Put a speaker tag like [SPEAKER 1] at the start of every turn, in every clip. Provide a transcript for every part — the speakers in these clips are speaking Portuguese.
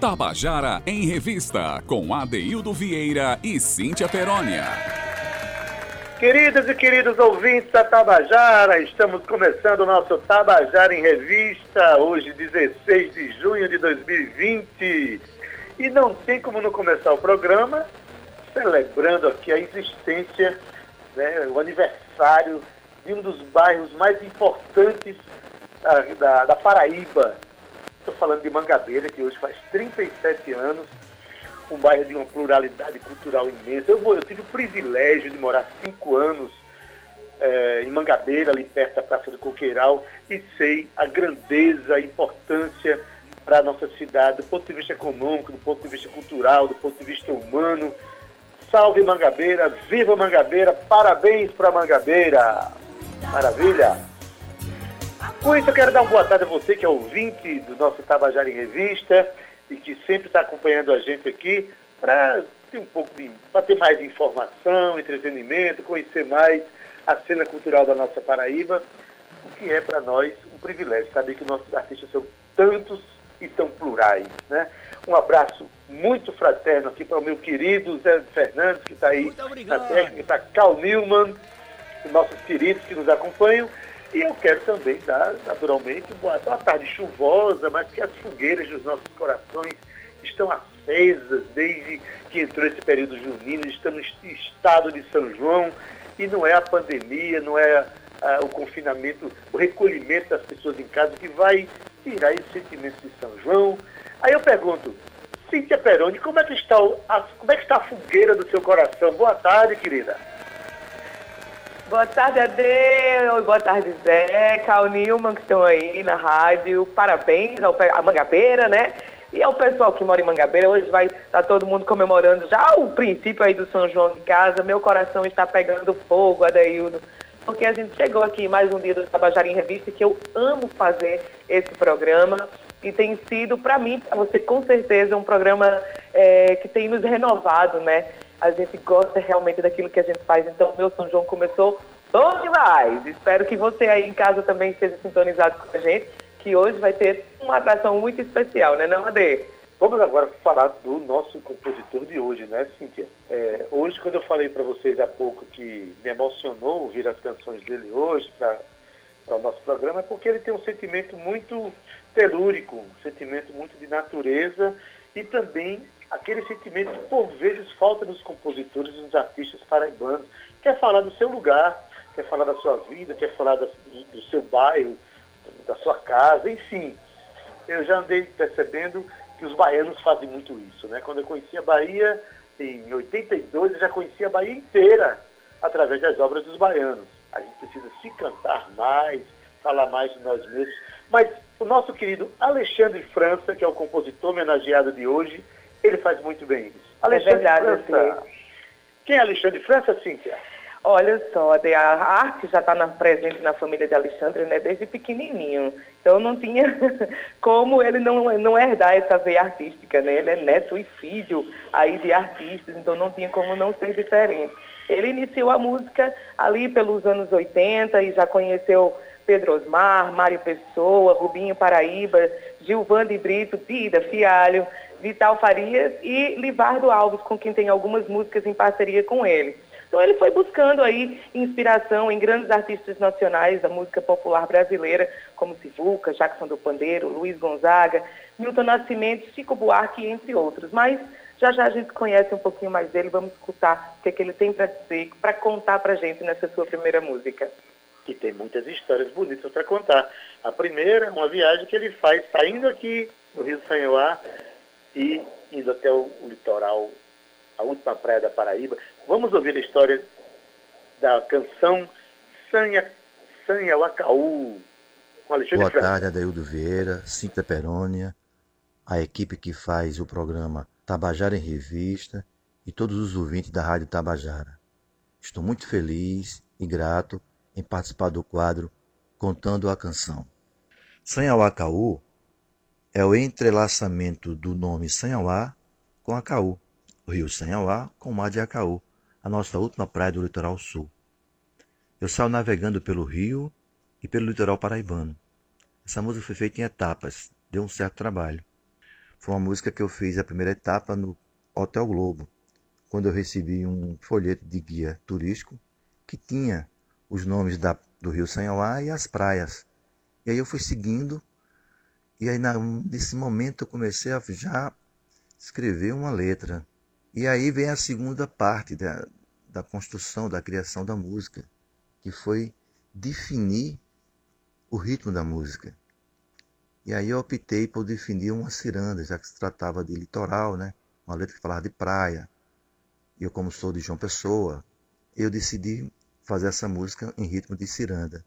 [SPEAKER 1] Tabajara em Revista, com Adeildo Vieira e Cíntia Perónia.
[SPEAKER 2] Queridas e queridos ouvintes da Tabajara, estamos começando o nosso Tabajara em Revista, hoje 16 de junho de 2020. E não tem como não começar o programa celebrando aqui a existência, né, o aniversário de um dos bairros mais importantes da, da, da Paraíba, Estou falando de Mangabeira, que hoje faz 37 anos, um bairro de uma pluralidade cultural imensa. Eu, eu tive o privilégio de morar cinco anos é, em Mangabeira, ali perto da Praça do Coqueiral, e sei a grandeza, a importância para a nossa cidade, do ponto de vista econômico, do ponto de vista cultural, do ponto de vista humano. Salve Mangabeira, viva Mangabeira, parabéns para Mangabeira! Maravilha! Com isso, eu quero dar uma boa tarde a você que é ouvinte do nosso Tabajara em Revista e que sempre está acompanhando a gente aqui para ter um pouco de, para ter mais informação, entretenimento, conhecer mais a cena cultural da nossa Paraíba, o que é para nós um privilégio saber que nossos artistas são tantos e tão plurais, né? Um abraço muito fraterno aqui para o meu querido Zé Fernandes, que está aí na técnica, para Cal Newman, nossos queridos que nos acompanham, e eu quero também dar, naturalmente, uma, uma tarde chuvosa, mas que as fogueiras dos nossos corações estão acesas desde que entrou esse período junino, estamos em estado de São João, e não é a pandemia, não é a, o confinamento, o recolhimento das pessoas em casa que vai tirar esse sentimento de São João. Aí eu pergunto, Cíntia Peroni, como é que está, a, como é que está a fogueira do seu coração? Boa tarde, querida.
[SPEAKER 3] Boa tarde, Adeus. Boa tarde, Zé, Cal Nilman, que estão aí na rádio. Parabéns ao a Mangabeira, né? E ao pessoal que mora em Mangabeira. Hoje vai estar tá todo mundo comemorando já o princípio aí do São João de casa. Meu coração está pegando fogo, Adeildo. Porque a gente chegou aqui mais um dia do Tabajara em Revista, que eu amo fazer esse programa. E tem sido, para mim, para você, com certeza, um programa é, que tem nos renovado, né? A gente gosta realmente daquilo que a gente faz. Então, meu São João começou bom demais. Espero que você aí em casa também esteja sintonizado com a gente, que hoje vai ter uma atração muito especial, né, não, Ade?
[SPEAKER 2] Vamos agora falar do nosso compositor de hoje, né, Cíntia? É, hoje, quando eu falei para vocês há pouco que me emocionou ouvir as canções dele hoje para o nosso programa, é porque ele tem um sentimento muito telúrico, um sentimento muito de natureza e também aquele sentimento que por vezes falta nos compositores e nos artistas paraibanos. Quer falar do seu lugar, quer falar da sua vida, quer falar do, do seu bairro, da sua casa, enfim. Eu já andei percebendo que os baianos fazem muito isso. Né? Quando eu conheci a Bahia, em 82, eu já conhecia a Bahia inteira através das obras dos baianos. A gente precisa se cantar mais, falar mais de nós mesmos. Mas o nosso querido Alexandre França, que é o compositor homenageado de hoje, ele faz muito bem isso.
[SPEAKER 3] É Alexandre é verdade, França.
[SPEAKER 2] Quem é Alexandre França, Cíntia?
[SPEAKER 3] Olha só, a arte já está presente na família de Alexandre né, desde pequenininho. Então não tinha como ele não, não herdar essa veia artística. Né? Ele é neto e filho aí de artistas, então não tinha como não ser diferente. Ele iniciou a música ali pelos anos 80 e já conheceu Pedro Osmar, Mário Pessoa, Rubinho Paraíba, Gilvande Brito, Tida Fialho. Vital Farias e Livardo Alves, com quem tem algumas músicas em parceria com ele. Então ele foi buscando aí inspiração em grandes artistas nacionais da música popular brasileira, como Sivuca, Jackson do Pandeiro, Luiz Gonzaga, Milton Nascimento, Chico Buarque, entre outros. Mas já já a gente conhece um pouquinho mais dele, vamos escutar o que, é que ele tem para dizer, para contar para gente nessa sua primeira música.
[SPEAKER 2] Que tem muitas histórias bonitas para contar. A primeira, uma viagem que ele faz saindo aqui do Rio Sanhoá, e indo até o, o litoral, a última praia da Paraíba. Vamos ouvir a história da canção Sanha, Sanha Wacaú,
[SPEAKER 4] com Alexandre Boa tarde, Adaildo Vieira, Cinta Perônia, a equipe que faz o programa Tabajara em Revista e todos os ouvintes da Rádio Tabajara. Estou muito feliz e grato em participar do quadro Contando a Canção. Sanha Wacaú é o entrelaçamento do nome Sanhauá com Acaú, o rio Sanhauá com o mar de Acaú, a nossa última praia do litoral sul. Eu saio navegando pelo rio e pelo litoral paraibano. Essa música foi feita em etapas, deu um certo trabalho. Foi uma música que eu fiz a primeira etapa no Hotel Globo, quando eu recebi um folheto de guia turístico que tinha os nomes da, do Rio Sanhauá e as praias. E aí eu fui seguindo, e aí nesse momento eu comecei a já escrever uma letra. E aí vem a segunda parte da, da construção, da criação da música, que foi definir o ritmo da música. E aí eu optei por definir uma ciranda, já que se tratava de litoral, né? Uma letra que falava de praia. E eu, como sou de João Pessoa, eu decidi fazer essa música em ritmo de ciranda.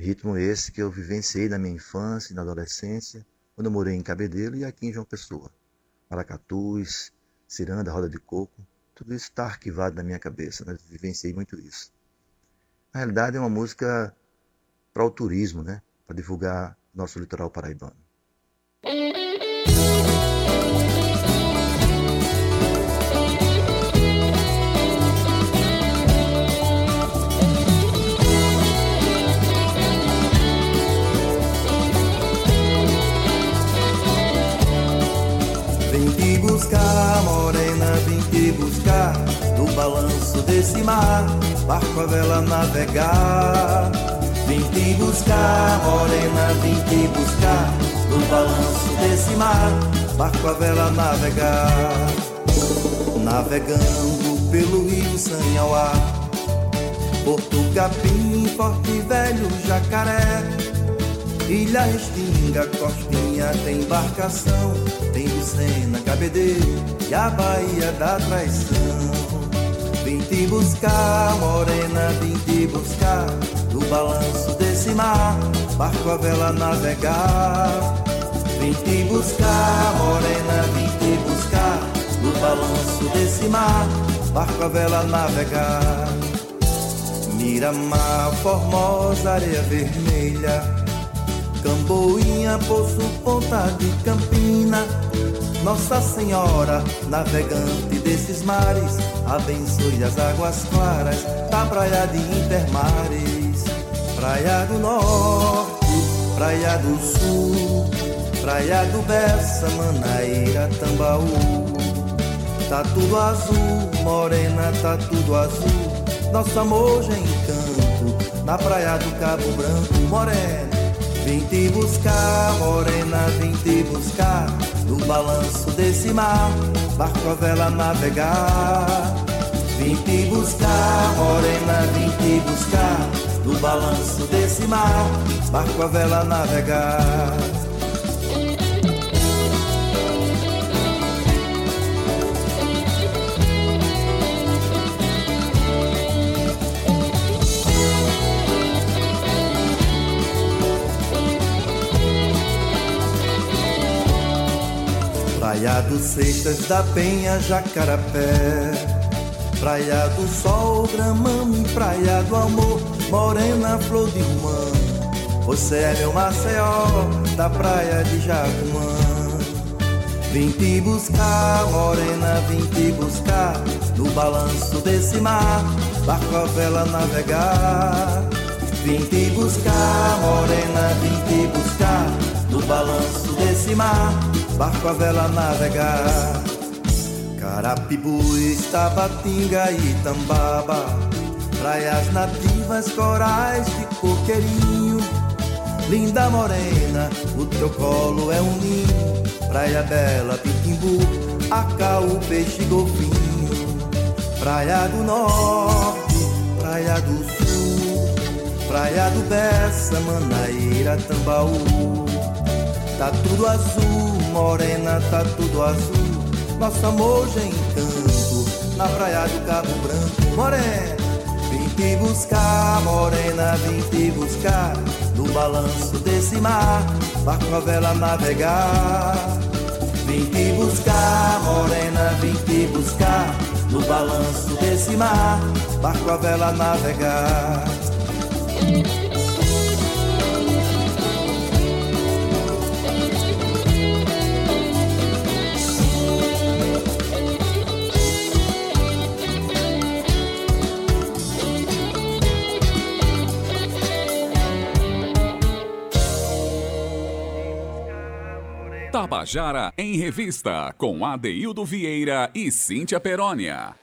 [SPEAKER 4] Ritmo esse que eu vivenciei na minha infância e na adolescência, quando eu morei em Cabedelo e aqui em João Pessoa. Maracatus, ciranda, roda de coco, tudo isso está arquivado na minha cabeça, né? Eu vivenciei muito isso. Na realidade é uma música para o turismo, né? Para divulgar nosso litoral paraibano.
[SPEAKER 5] Buscar, morena, vem te buscar Do balanço desse mar, barco a vela navegar. Vim te buscar, morena, vim te buscar No balanço desse mar, barco a vela navegar. Navegando pelo rio Sanhauá Porto Capim, Forte Velho, Jacaré Ilha Restinga, Costinha, tem embarcação Tem Lucena, Cabedeiro e a Baía da Traição Vim te buscar, morena, vim te buscar no balanço desse mar, barco a vela navegar. Vim te buscar, morena, vim te buscar. No balanço desse mar, barco a vela navegar. Miramar, formosa areia vermelha. Camboinha, Poço, Ponta de Campina. Nossa Senhora, navegante desses mares, abençoe as águas claras da praia de Intermares. Praia do Norte, Praia do Sul, Praia do Bessa, Manaíra, Tambaú. Tá tudo azul, morena, tá tudo azul. Nosso amor já encanto, na praia do Cabo Branco, morena. Vim te buscar, morena, vim te buscar. No balanço desse mar, barco a vela navegar. Vim te buscar, morena, vim te buscar no balanço desse mar, barco a vela navegar. Praia dos Seixas da Penha, Jacarapé. Praia do Sol, Gramame, Praia do Amor Morena, flor de romã. Você é meu Maceió, da praia de Jacumã Vim te buscar, morena, vim te buscar No balanço desse mar, barco a vela navegar. Vim te buscar, morena, vim te buscar No balanço desse mar, barco a vela navegar. Carapibu, Tabatinga e Tambaba. Praias nativas, corais de coqueirinho. Linda morena, o teu colo é um ninho. Praia Bela, Pitimbu, Acau, Peixe Golfinho. Praia do Norte, Praia do Sul. Praia do Bessa, Manaíra, Tambaú. Tá tudo azul, morena, tá tudo azul. Nosso amor já encanto Na praia do Cabo Branco, morena te buscar, morena, vim te buscar No balanço desse mar, barco a vela navegar. Vim te buscar, morena, vim te buscar No balanço desse mar, barco a vela navegar
[SPEAKER 1] Tabajara em Revista, com Adeildo Vieira e Cíntia Perónia.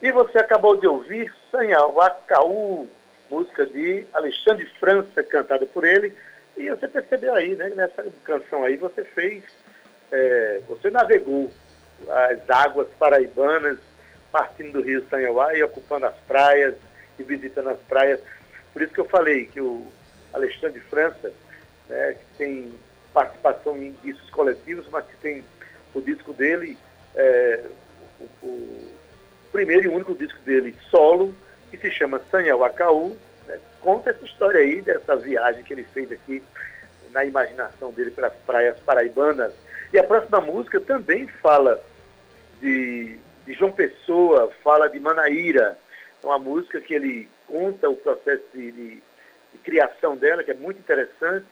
[SPEAKER 2] E você acabou de ouvir Sanhawacaú, música de Alexandre França, cantada por ele. E você percebeu aí, né? Nessa canção aí você fez, é, você navegou as águas paraibanas, partindo do rio Sanhauá e ocupando as praias e visitando as praias. Por isso que eu falei que o Alexandre França, né, que tem participação em discos coletivos, mas que tem o disco dele, é, o, o, primeiro e único disco dele solo, que se chama Sanhauacaú, né, conta essa história aí, dessa viagem que ele fez aqui na imaginação dele para as praias paraibanas. E a próxima música também fala de, de João Pessoa, fala de Manaíra. É uma música que ele conta o processo de, de, de criação dela, que é muito interessante,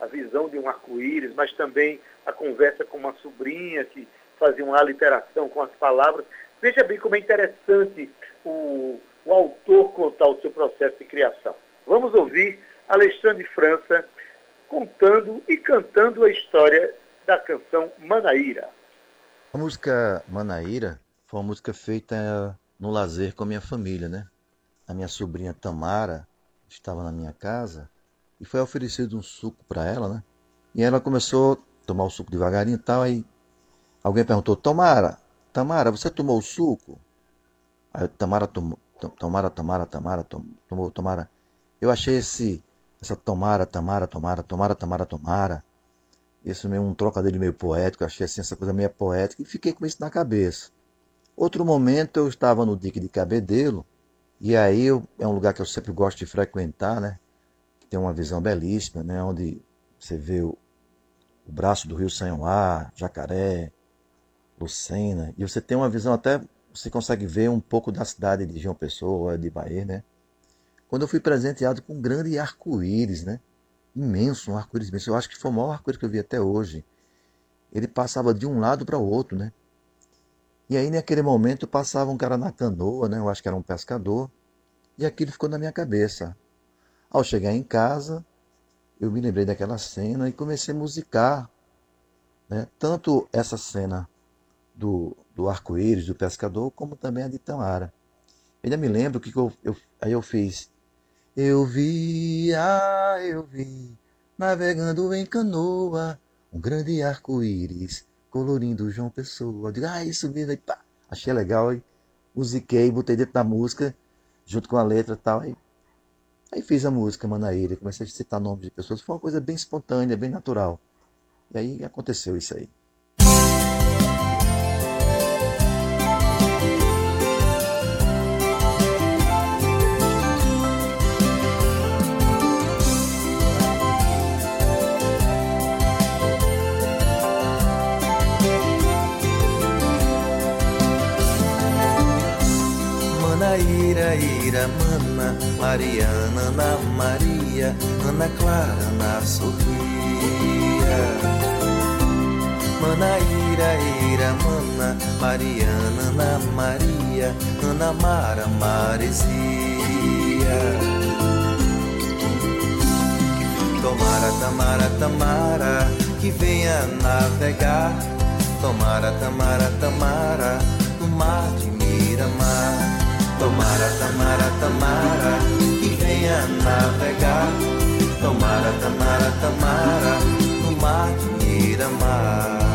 [SPEAKER 2] a visão de um arco-íris, mas também a conversa com uma sobrinha que fazia uma aliteração com as palavras. Veja bem como é interessante o, o autor contar o seu processo de criação. Vamos ouvir Alexandre França contando e cantando a história da canção Manaíra.
[SPEAKER 4] A música Manaíra foi uma música feita no lazer com a minha família, né? A minha sobrinha Tamara estava na minha casa e foi oferecido um suco para ela, né? E ela começou a tomar o suco devagarinho e tal, aí alguém perguntou, Tamara, Tamara, você tomou o suco? Aí Tamara tomou, Tamara, Tamara, Tamara, tomou, Tamara. Eu achei esse, essa Tomara, Tamara, Tomara, Tomara, Tamara, Tomara. Isso meio um trocadilho meio poético, achei assim essa coisa meio poética e fiquei com isso na cabeça. Outro momento eu estava no dique de Cabedelo, e aí eu, é um lugar que eu sempre gosto de frequentar, né? Tem uma visão belíssima, né? Onde você vê o, o braço do rio Sanhoá, Jacaré, Lucena, e você tem uma visão até, você consegue ver um pouco da cidade de João Pessoa, de Bahia, né? Quando eu fui presenteado com um grande arco-íris, né? imenso, um arco-íris imenso. Eu acho que foi o maior arco-íris que eu vi até hoje. Ele passava de um lado para o outro, né? E aí, naquele momento, passava um cara na canoa, né? Eu acho que era um pescador. E aquilo ficou na minha cabeça. Ao chegar em casa, eu me lembrei daquela cena e comecei a musicar. Né? Tanto essa cena do, do arco-íris, do pescador, como também a de Tamara. Ainda me lembro que eu, eu, aí eu fiz eu vi, ah, eu vi, navegando em canoa, um grande arco-íris, colorindo João Pessoa. Eu digo, ah, isso mesmo, aí, pá, achei legal, aí, musiquei, botei dentro da música, junto com a letra e tal, aí, aí fiz a música Manaíra, comecei a citar nomes de pessoas, foi uma coisa bem espontânea, bem natural. E aí aconteceu isso aí.
[SPEAKER 5] Mariana, Ana Maria, Ana Clara, Ana Sofia. Mana, Ira, Mana, Mariana, Ana Maria, Ana Mara, Maresia. Tomara, Tamara, Tamara, que venha navegar. Tomara, Tamara, Tamara, no mar de. Tomara, Tamara, Tamara, que venha navegar. Tomara, Tamara, Tamara, no mar de Miramar.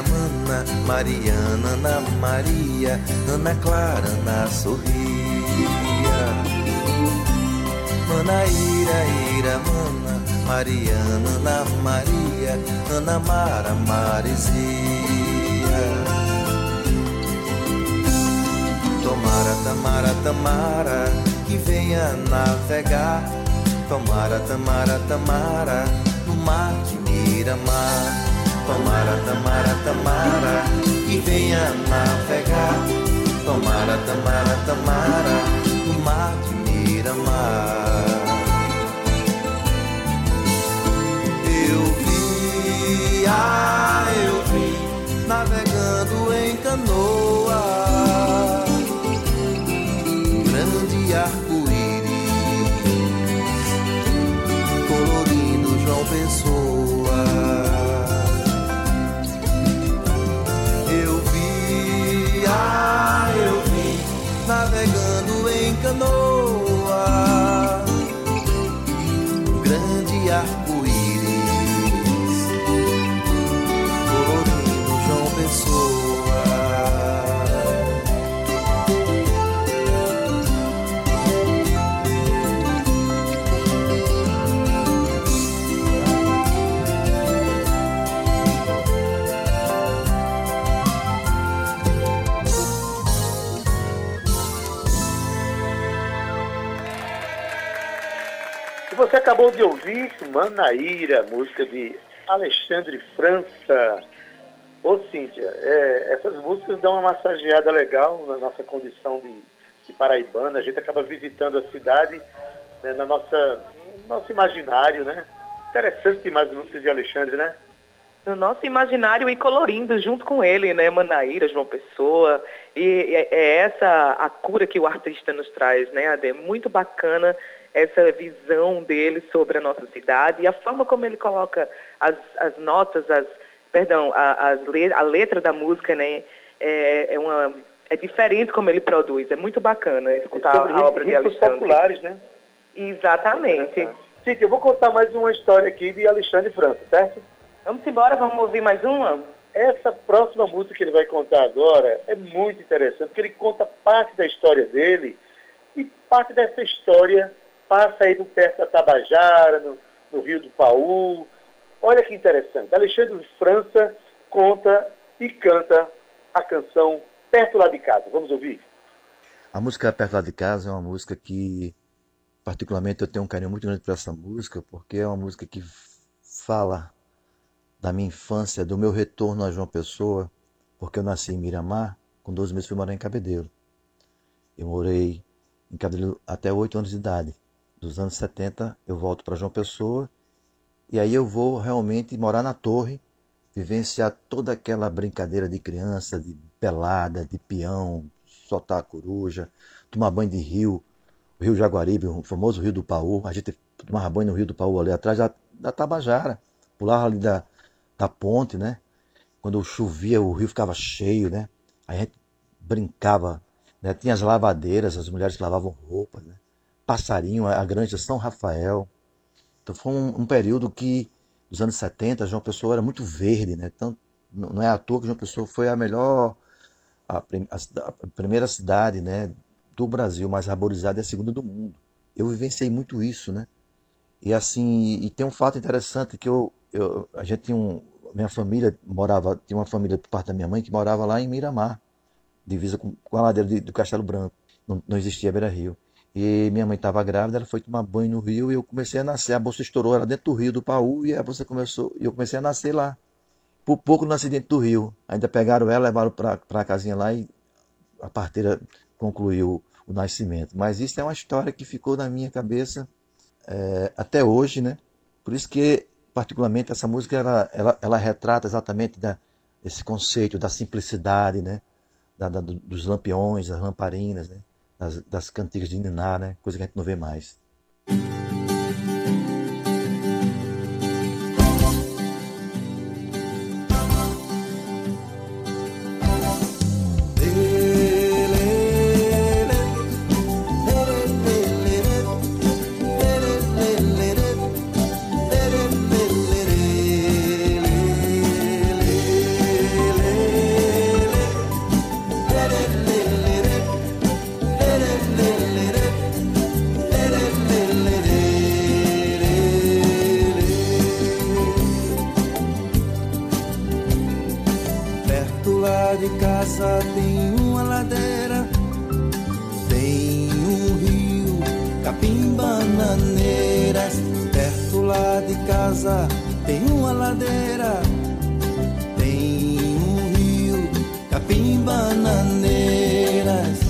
[SPEAKER 5] Mana, Mariana, Ana Maria, Ana Clara, Ana Sorria. Mana, Ira, Ira, Mana, Mariana, Ana Maria, Ana Mara, Marizia. Tomara, Tamara, Tamara, que venha navegar. Tomara, Tamara, Tamara, no mar de Miramar. Tomara, Tamara, Tamara, que venha navegar. Tomara, Tamara, Tamara, no mar de Miramar. Eu vi, ah, eu vi, navegando em canoa. Grande arco-íris, colorindo João Pessoa.
[SPEAKER 2] Você acabou de ouvir Manaíra, música de Alexandre França. Ô Cíntia, é, essas músicas dão uma massageada legal na nossa condição de, de paraibana. A gente acaba visitando a cidade né, na nossa, no nosso imaginário, né? Interessante demais as músicas de Alexandre, né?
[SPEAKER 3] no nosso imaginário e colorindo junto com ele, né, Manaíra, João Pessoa, e é, essa a cura que o artista nos traz, né, Ade? Muito bacana essa visão dele sobre a nossa cidade e a forma como ele coloca as, as notas, as, perdão, a, as a letra da música, né, é, é uma é diferente como ele produz, é muito bacana escutar
[SPEAKER 2] Sobre
[SPEAKER 3] a obra de Alexandre.
[SPEAKER 2] populares, né?
[SPEAKER 3] Exatamente.
[SPEAKER 2] Cíntia, eu vou contar mais uma história aqui de Alexandre França, certo?
[SPEAKER 3] Vamos embora, vamos ouvir mais uma?
[SPEAKER 2] Essa próxima música que ele vai contar agora é muito interessante, porque ele conta parte da história dele e parte dessa história passa aí perto da Tabajara, no, no Rio do Paú. Olha que interessante. Alexandre França conta e canta a canção Perto Lá de Casa. Vamos ouvir?
[SPEAKER 4] A música Perto Lá de Casa é uma música que, particularmente, eu tenho um carinho muito grande por essa música, porque é uma música que fala da minha infância, do meu retorno a João Pessoa, porque eu nasci em Miramar, com 12 meses fui morar em Cabedelo. Eu morei em Cabedelo até 8 anos de idade. Dos anos 70 eu volto para João Pessoa e aí eu vou realmente morar na torre, vivenciar toda aquela brincadeira de criança, de pelada, de peão, soltar a coruja, tomar banho de rio, o Rio Jaguaribe, o famoso Rio do Paú. A gente tomava banho no Rio do Paú ali atrás da, da Tabajara, pulava ali da, da ponte, né? Quando chovia, o rio ficava cheio, né? A gente brincava, né? Tinha as lavadeiras, as mulheres lavavam roupas, né? Passarinho, a granja São Rafael. Então foi um, um período que, nos anos 70, João Pessoa era muito verde, né? Então, não é à toa que João Pessoa foi a melhor, a, a, a primeira cidade, né? Do Brasil mais arborizada e a segunda do mundo. Eu vivenciei muito isso, né? E assim, e tem um fato interessante que eu, eu a gente tinha um, minha família morava, tinha uma família por parte da minha mãe que morava lá em Miramar, divisa com, com a ladeira de, do Castelo Branco. Não, não existia Beira Rio. E minha mãe estava grávida, ela foi tomar banho no rio e eu comecei a nascer. A bolsa estourou, era dentro do rio do Paú e a bolsa começou, e eu comecei a nascer lá. Por pouco nasci dentro do rio. Ainda pegaram ela, levaram para a casinha lá e a parteira concluiu o nascimento. Mas isso é uma história que ficou na minha cabeça é, até hoje, né? Por isso que, particularmente, essa música ela, ela, ela retrata exatamente da, esse conceito da simplicidade, né? Da, da, dos lampiões, das lamparinas, né? Das, das cantigas de Niná, né? Coisa que a gente não vê mais.
[SPEAKER 5] Lá de casa tem uma ladeira, tem um rio, capim bananeiras. Perto lá de casa tem uma ladeira, tem um rio, capim bananeiras.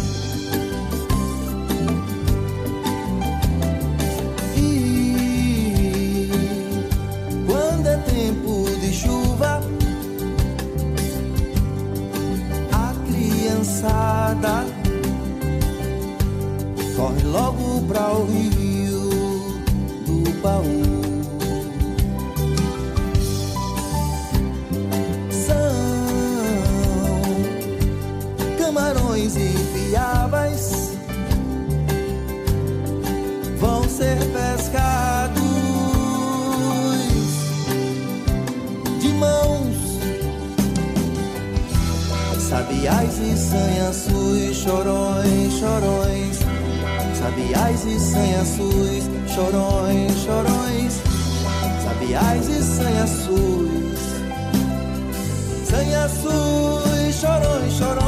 [SPEAKER 5] Pra o rio do baú. São camarões e piabas vão ser pescados de mãos. Sabiás e sanhaçus, chorões, chorões. Sabiás e sanhaçus, chorões, chorões. Sabiás e sanhaçus. Sanhaçus, chorões, chorões.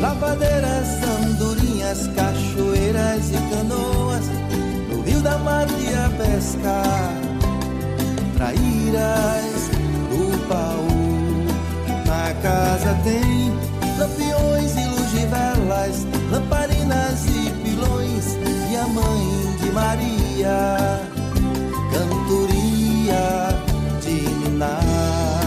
[SPEAKER 5] Lavadeiras, andorinhas, cachoeiras e canoas. No rio da mata e a pescar. Traíras do baú. Na casa tem lampiões e luz velas, lamparinas e pilões. E a mãe de Maria, cantoria de Niná.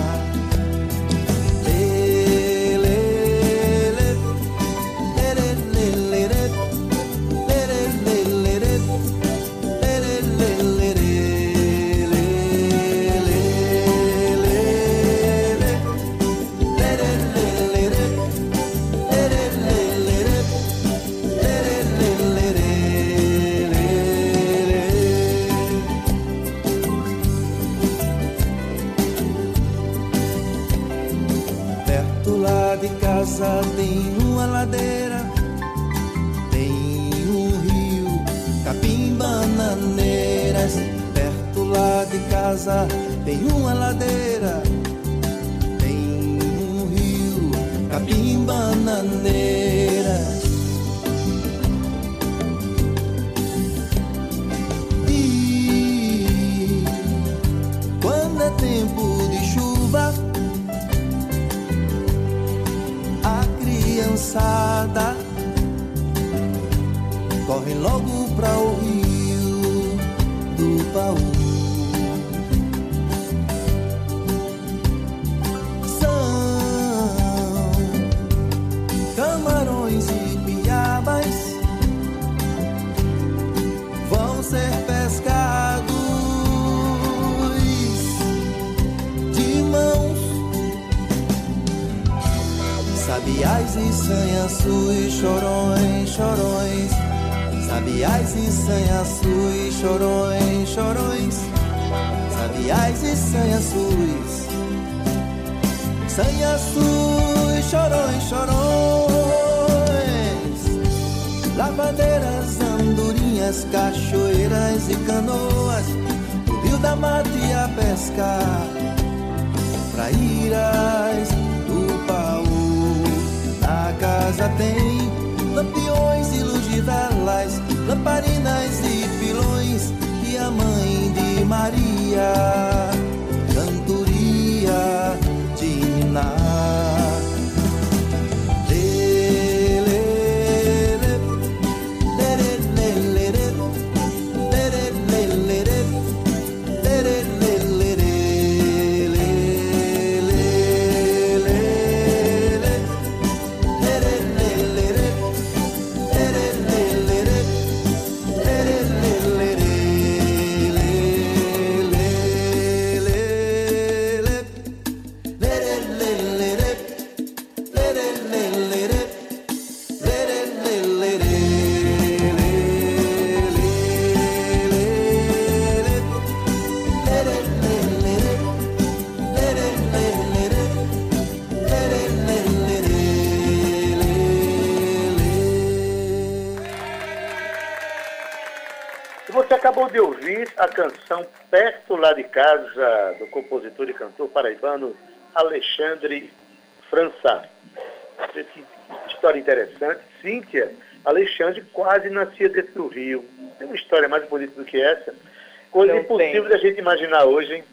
[SPEAKER 5] Tem uma ladeira, tem um rio, capim bananeiras. E quando é tempo de chuva, a criançada corre logo pra o rio do baú. Sabiás e sanhaçus, chorões, chorões. Sabiás e sanhaçus, chorões, chorões. Sabiás e sanhaçus. Sanhaçus, chorões, chorões. Lavadeiras, andorinhas, cachoeiras e canoas. O rio da mata e a baú. Na casa tem lampiões e luz de velas, lamparinas e pilões. E a mãe de Maria, cantoria de Niná.
[SPEAKER 2] Perto Lá de Casa, do compositor e cantor paraibano Alexandre França. Que história interessante. Cíntia, Alexandre quase nascia dentro do Rio. Tem uma história mais bonita do que essa. Coisa Não impossível da gente imaginar hoje, hein?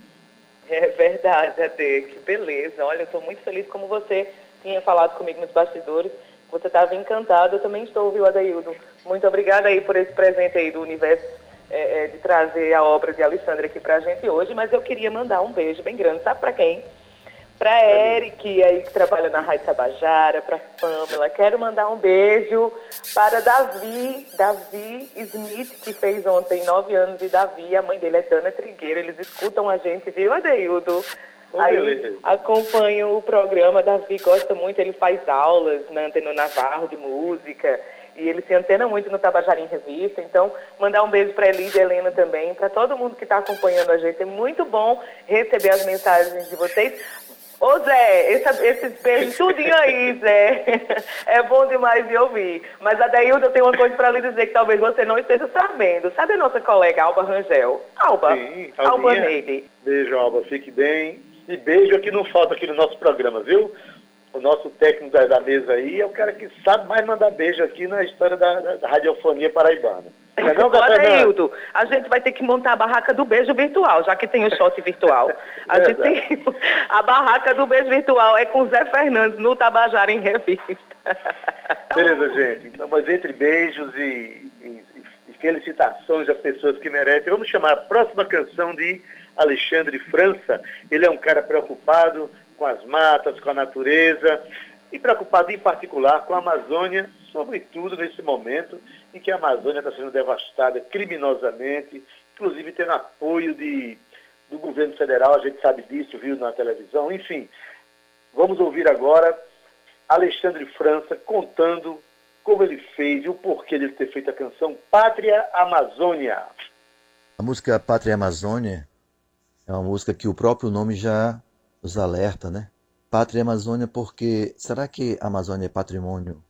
[SPEAKER 3] É verdade, Ade, que beleza. Olha, eu estou muito feliz como você tinha falado comigo nos bastidores. Você estava encantado, eu também estou, viu, Adaildo? Muito obrigada aí por esse presente aí do universo é, é, de trazer a obra de Alessandra aqui para a gente hoje, mas eu queria mandar um beijo bem grande, sabe para quem? Para Eric, aí que trabalha na Rádio Tabajara, para Pamela. Quero mandar um beijo para Davi, Davi Smith, que fez ontem nove anos de Davi. A mãe dele é Dana Trigueiro. Eles escutam a gente, viu, Adeildo? Aí acompanham o programa. Davi gosta muito, ele faz aulas na Antena Navarro de música. E ele se antena muito no Tabajara em Revista. Então, mandar um beijo para Elide e Helena também, para todo mundo que está acompanhando a gente. É muito bom receber as mensagens de vocês. Ô Zé, esse, esses beijos tudinho aí, Zé. É bom demais de ouvir. Mas, Adaildo, eu tenho uma coisa para lhe dizer que talvez você não esteja sabendo. Sabe a nossa colega Alba Rangel? Alba.
[SPEAKER 2] Sim, Alba
[SPEAKER 3] Neide.
[SPEAKER 2] Beijo, Alba. Fique bem. E beijo que não falta aqui no nosso programa, viu? O nosso técnico da, da mesa aí é o cara que sabe mais mandar beijo aqui na história da, da, da radiofonia paraibana.
[SPEAKER 3] É não, Olha, Hildo, a gente vai ter que montar a barraca do beijo virtual, já que tem o shot virtual. A gente tem a barraca do beijo virtual é com Zé Fernandes no Tabajara em Revista.
[SPEAKER 2] Beleza, gente. Então, mas entre beijos e, e, e felicitações às pessoas que merecem, vamos chamar a próxima canção de Alexandre França. Ele é um cara preocupado com as matas, com a natureza e preocupado em particular com a Amazônia, sobretudo nesse momento em que a Amazônia está sendo devastada criminosamente, inclusive tendo apoio de, do governo federal, a gente sabe disso, viu na televisão, enfim. Vamos ouvir agora Alexandre França contando como ele fez e o porquê de ter feito a canção Pátria Amazônia.
[SPEAKER 4] A música Pátria Amazônia é uma música que o próprio nome já nos alerta, né? Pátria Amazônia, porque será que a Amazônia é patrimônio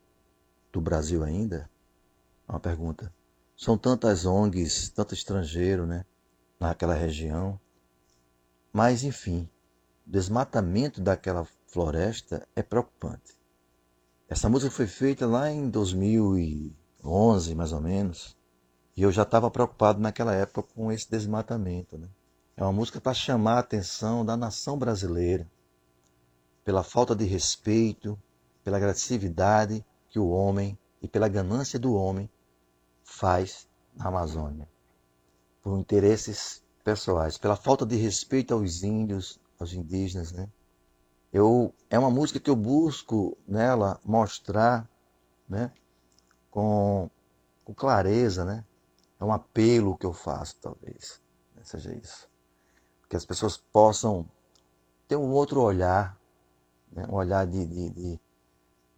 [SPEAKER 4] do Brasil ainda? É uma pergunta. São tantas ONGs, tanto estrangeiro, né? Naquela região. Mas, enfim, o desmatamento daquela floresta é preocupante. Essa música foi feita lá em 2011, mais ou menos, e eu já estava preocupado naquela época com esse desmatamento, né? É uma música para chamar a atenção da nação brasileira pela falta de respeito, pela agressividade que o homem e pela ganância do homem faz na Amazônia, por interesses pessoais, pela falta de respeito aos índios, aos indígenas, né? Eu é uma música que eu busco nela mostrar, né, com, com clareza, né? É um apelo que eu faço, talvez, seja isso que as pessoas possam ter um outro olhar, né? um olhar de, de, de,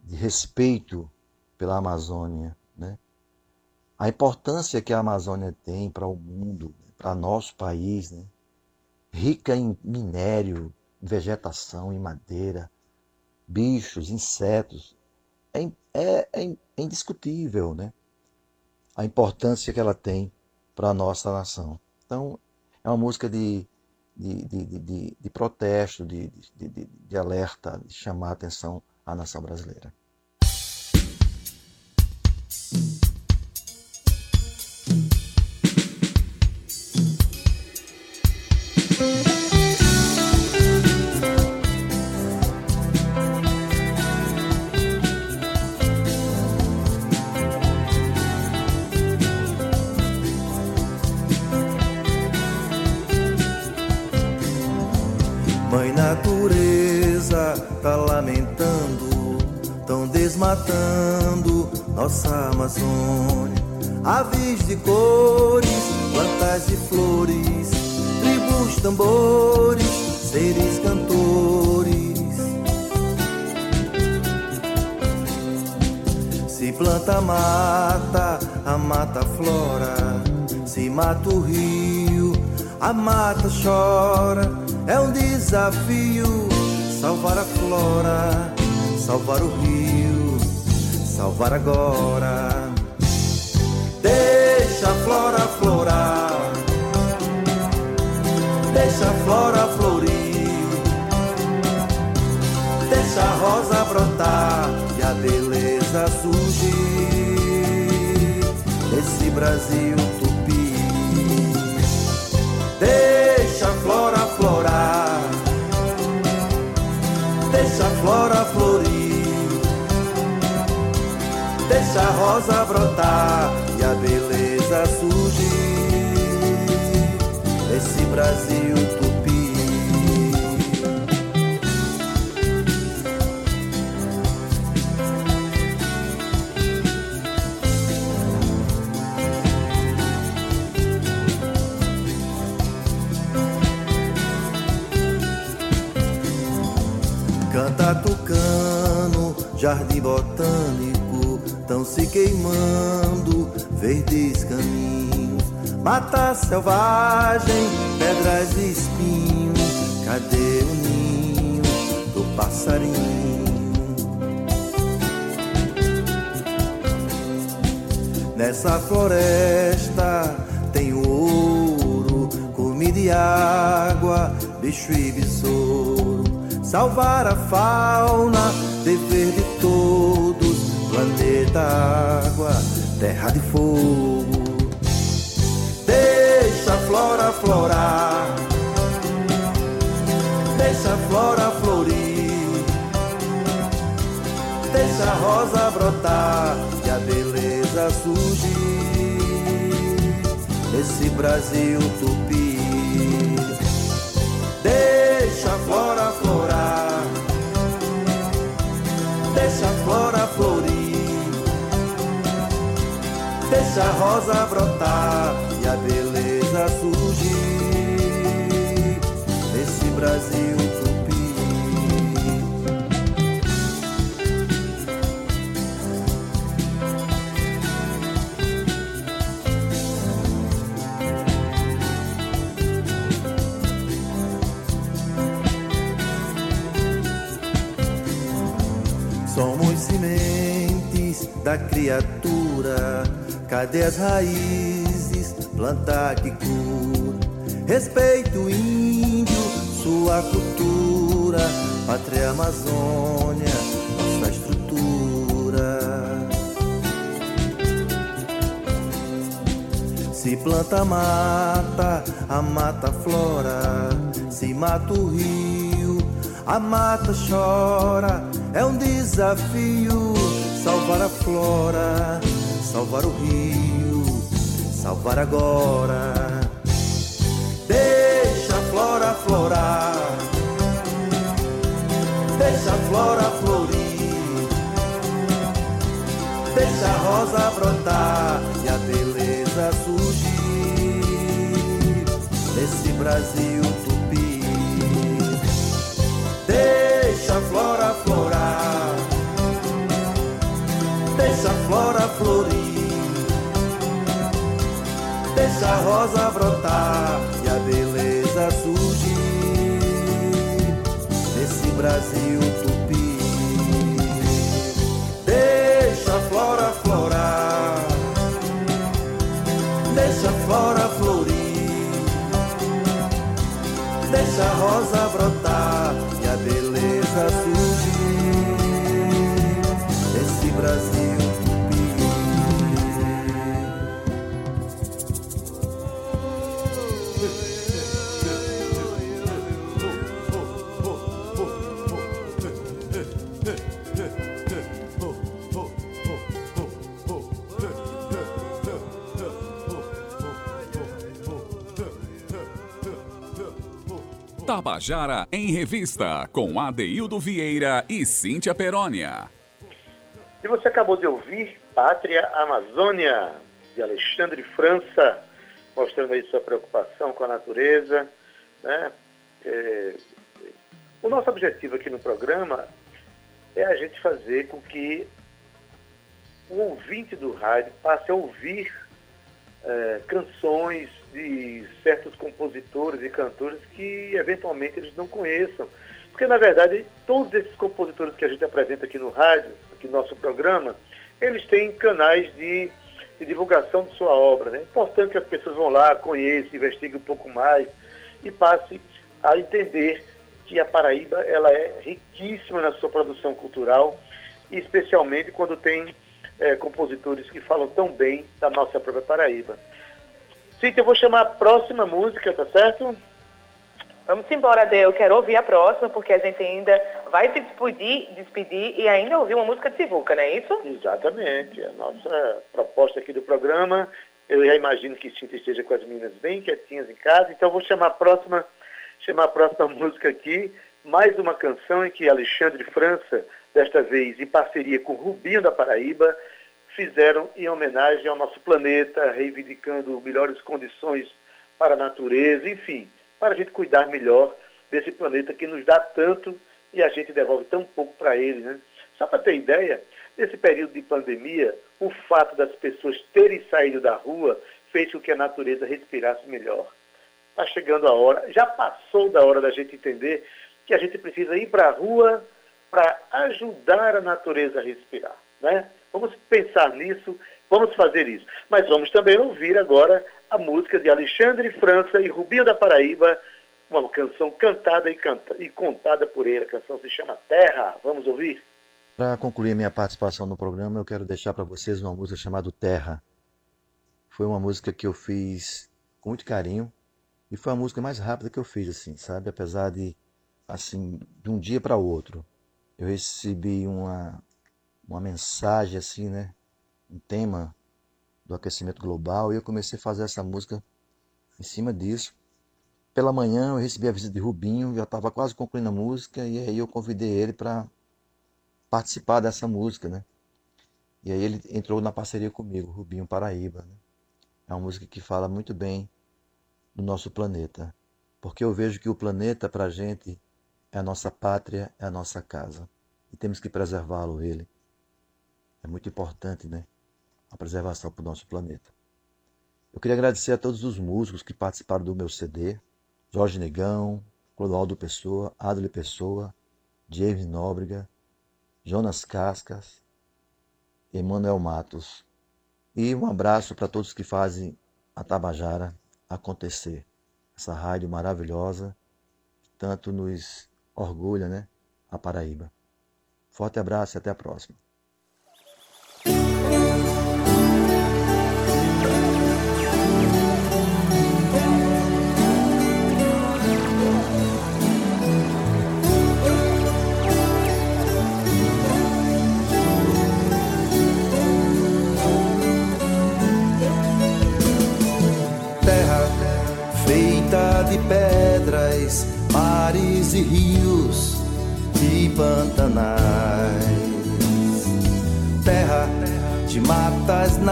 [SPEAKER 4] de, respeito pela Amazônia, né? a importância que a Amazônia tem para o mundo, para nosso país, né? rica em minério, vegetação, em madeira, bichos, insetos, é, é, é, é indiscutível, né? A importância que ela tem para a nossa nação. Então, é uma música de, de, de, de, de protesto, de, de, de, de alerta, de chamar a atenção à nação brasileira.
[SPEAKER 5] Seres cantores. Se planta mata, a mata flora. Se mata o rio, a mata chora. É um desafio salvar a flora, salvar o rio salvar agora. Deixa a flora florar, deixa a flora florir, a rosa brotar e a beleza surgir esse Brasil tupi. Deixa a flora florar, deixa a flora florir, deixa a rosa brotar e a beleza surgir esse Brasil tupi. Jardim botânico tão se queimando verdes caminhos, mata selvagem, pedras e espinhos, cadê o ninho do passarinho? Nessa floresta tem ouro, comida e água, bicho e besouro, salvar a fauna, dever de todos, planeta água, terra de fogo. Deixa a flora florar, deixa a flora florir, deixa a rosa brotar e a beleza surgir. Nesse Brasil tupi, deixa a flora deixa a flora florir, deixa a rosa brotar e a beleza surgir. Nesse Brasil sementes da criatura. Cadê as raízes? Planta que cura. Respeito o índio, sua cultura. Pátria Amazônia, nossa estrutura. Se planta mata, a mata flora. Se mata o rio, a mata chora é um desafio salvar a flora, salvar o rio, salvar agora. Deixa a flora florar, deixa a flora florir, deixa a rosa brotar e a beleza surgir. Nesse Brasil flora florir, deixa a rosa brotar e a beleza surgir. Nesse Brasil
[SPEAKER 1] Tabajara em Revista, com Adeildo Vieira e Cíntia Perónia.
[SPEAKER 2] E você acabou de ouvir Pátria Amazônia, de Alexandre França, mostrando aí sua preocupação com a natureza. Né? É... O nosso objetivo aqui no programa é a gente fazer com que o ouvinte do rádio passe a ouvir é, canções de certos compositores e cantores que eventualmente eles não conheçam. Porque, na verdade, todos esses compositores que a gente apresenta aqui no rádio, aqui no nosso programa, eles têm canais de, de divulgação de sua obra. Né? É importante que as pessoas vão lá, conheçam, investiguem um pouco mais e passem a entender que a Paraíba ela é riquíssima na sua produção cultural, especialmente quando tem é, compositores que falam tão bem da nossa própria Paraíba. Cíntia, eu vou chamar a próxima música, tá certo?
[SPEAKER 3] Vamos embora, Dê. Eu quero ouvir a próxima, porque a gente ainda vai se despedir, despedir e ainda ouvir uma música de Sivuca, não é isso?
[SPEAKER 2] Exatamente. A nossa proposta aqui do programa, eu já imagino que Cíntia esteja com as meninas bem quietinhas em casa, então eu vou chamar a próxima, chamar a próxima música aqui, mais uma canção em que Alexandre França, desta vez em parceria com Rubinho da Paraíba, fizeram em homenagem ao nosso planeta, reivindicando melhores condições para a natureza, enfim para a gente cuidar melhor desse planeta que nos dá tanto e a gente devolve tão pouco para ele. Né? Só para ter ideia, nesse período de pandemia, o fato das pessoas terem saído da rua fez com que a natureza respirasse melhor. Está chegando a hora, já passou da hora da gente entender que a gente precisa ir para a rua para ajudar a natureza a respirar. Né? Vamos pensar nisso, vamos fazer isso. Mas vamos também ouvir agora a música de Alexandre França e Rubinho da Paraíba, uma canção cantada e, canta, e contada por ele. A canção se chama Terra. Vamos ouvir?
[SPEAKER 4] Para concluir minha participação no programa, eu quero deixar para vocês uma música chamada Terra. Foi uma música que eu fiz com muito carinho e foi a música mais rápida que eu fiz, assim, sabe? Apesar de, assim, de um dia para outro, eu recebi uma, uma mensagem, assim, né? Um tema do aquecimento global e eu comecei a fazer essa música em cima disso. Pela manhã eu recebi a visita de Rubinho, já estava quase concluindo a música e aí eu convidei ele para participar dessa música, né? E aí ele entrou na parceria comigo, Rubinho Paraíba. Né? É uma música que fala muito bem do nosso planeta, porque eu vejo que o planeta para a gente é a nossa pátria, é a nossa casa e temos que preservá-lo ele. É muito importante, né? a preservação para o nosso planeta. Eu queria agradecer a todos os músicos que participaram do meu CD, Jorge Negão, Clodoaldo Pessoa, Adler Pessoa, James Nóbrega, Jonas Cascas, Emanuel Matos. E um abraço para todos que fazem a Tabajara acontecer. Essa rádio maravilhosa, que tanto nos orgulha, né? A Paraíba. Forte abraço e até a próxima.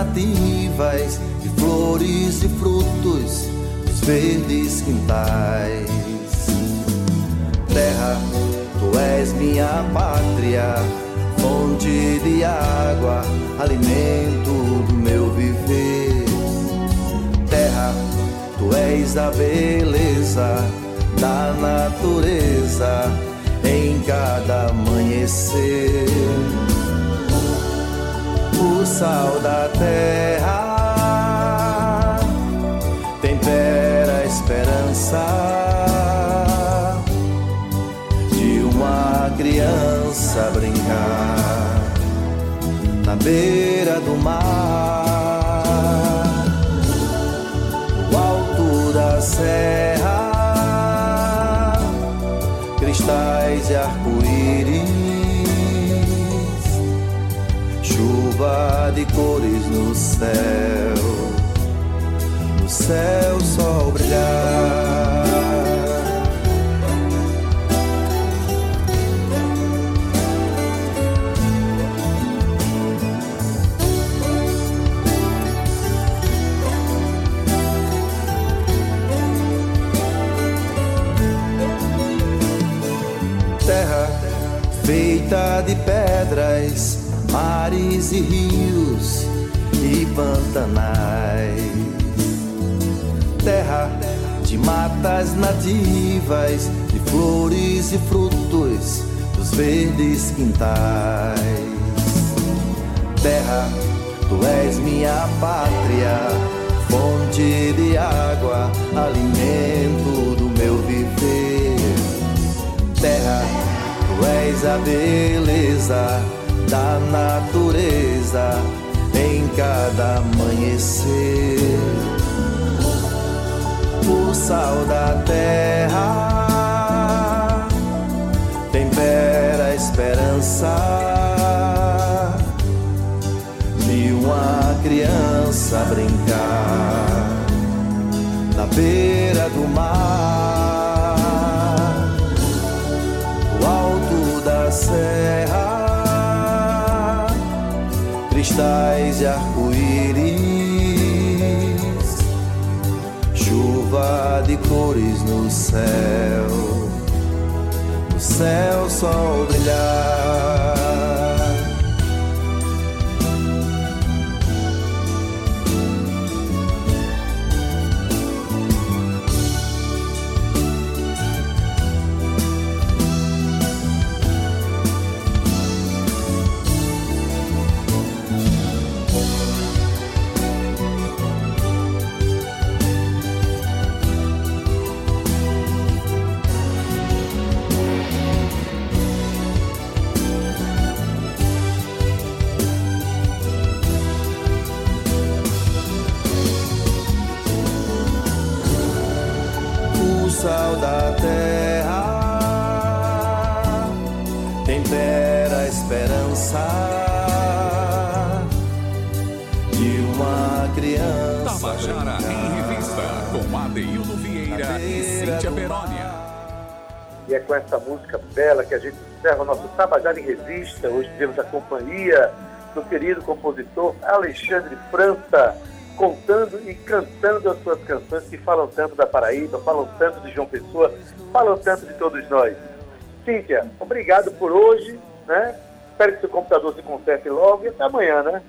[SPEAKER 5] Nativas, de flores e frutos, dos verdes quintais. Terra, tu és minha pátria, fonte de água, alimento do meu viver. Terra, Tu és a beleza da natureza em cada amanhecer. Sal da terra. Tempera a esperança de uma criança brincar na beira do mar. Serra, cristais e arco-íris, chuva de cores no céu, no céu sol brilhar. feita de pedras, mares e rios e pantanais. Terra de matas nativas, de flores e frutos dos verdes quintais. Terra, tu és minha pátria, fonte de água, alimento do meu viver. Terra, és a beleza da natureza cada amanhecer. O sal da terra tempera a esperança. Vi uma criança brincar na beira do mar, céu, no céu sol brilhar.
[SPEAKER 1] Adeildo Vieira e Cíntia Perónia.
[SPEAKER 2] E é com essa música bela que a gente encerra o nosso Tabajara em Revista. Hoje temos a companhia do querido compositor Alexandre França contando e cantando as suas canções que falam tanto da Paraíba, falam tanto de João Pessoa, falam tanto de todos nós. Cíntia, obrigado por hoje, né? Espero que seu computador se conserte logo e até amanhã, né?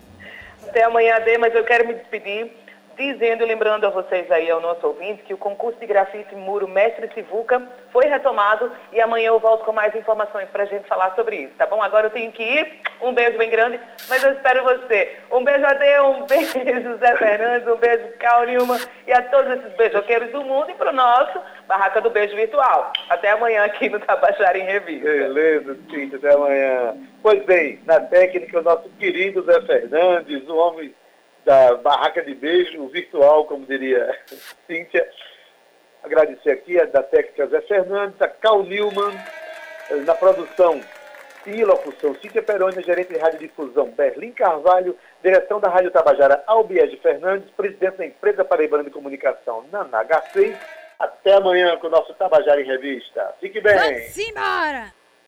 [SPEAKER 3] Até amanhã, Dê, mas eu quero me despedir dizendo, lembrando a vocês aí, ao nosso ouvinte, que o concurso de grafite Muro Mestre Sivuca foi retomado e amanhã eu volto com mais informações para a gente falar sobre isso, tá bom? Agora eu tenho que ir, um beijo bem grande, mas eu espero você. Um beijo a Deus, um beijo Zé Fernandes, um beijo Cal Nilma e a todos esses beijoqueiros do mundo e para o nosso Barraca do Beijo Virtual. Até amanhã aqui no Tabajara em Revista.
[SPEAKER 2] Beleza, Cíntia, até amanhã. Pois bem, na técnica, o nosso querido Zé Fernandes, o homem da barraca de beijo virtual, como diria Cíntia. Agradecer aqui a da técnica Zé Fernandes, a Cal Newman, eh, na produção e locução Cíntia Peroni, gerente de radiodifusão Berlim Carvalho, direção da Rádio Tabajara Albiege Fernandes, presidente da empresa Paraibana de Comunicação Nanaga 6. Até amanhã com o nosso Tabajara em Revista. Fique bem.
[SPEAKER 6] Vamos!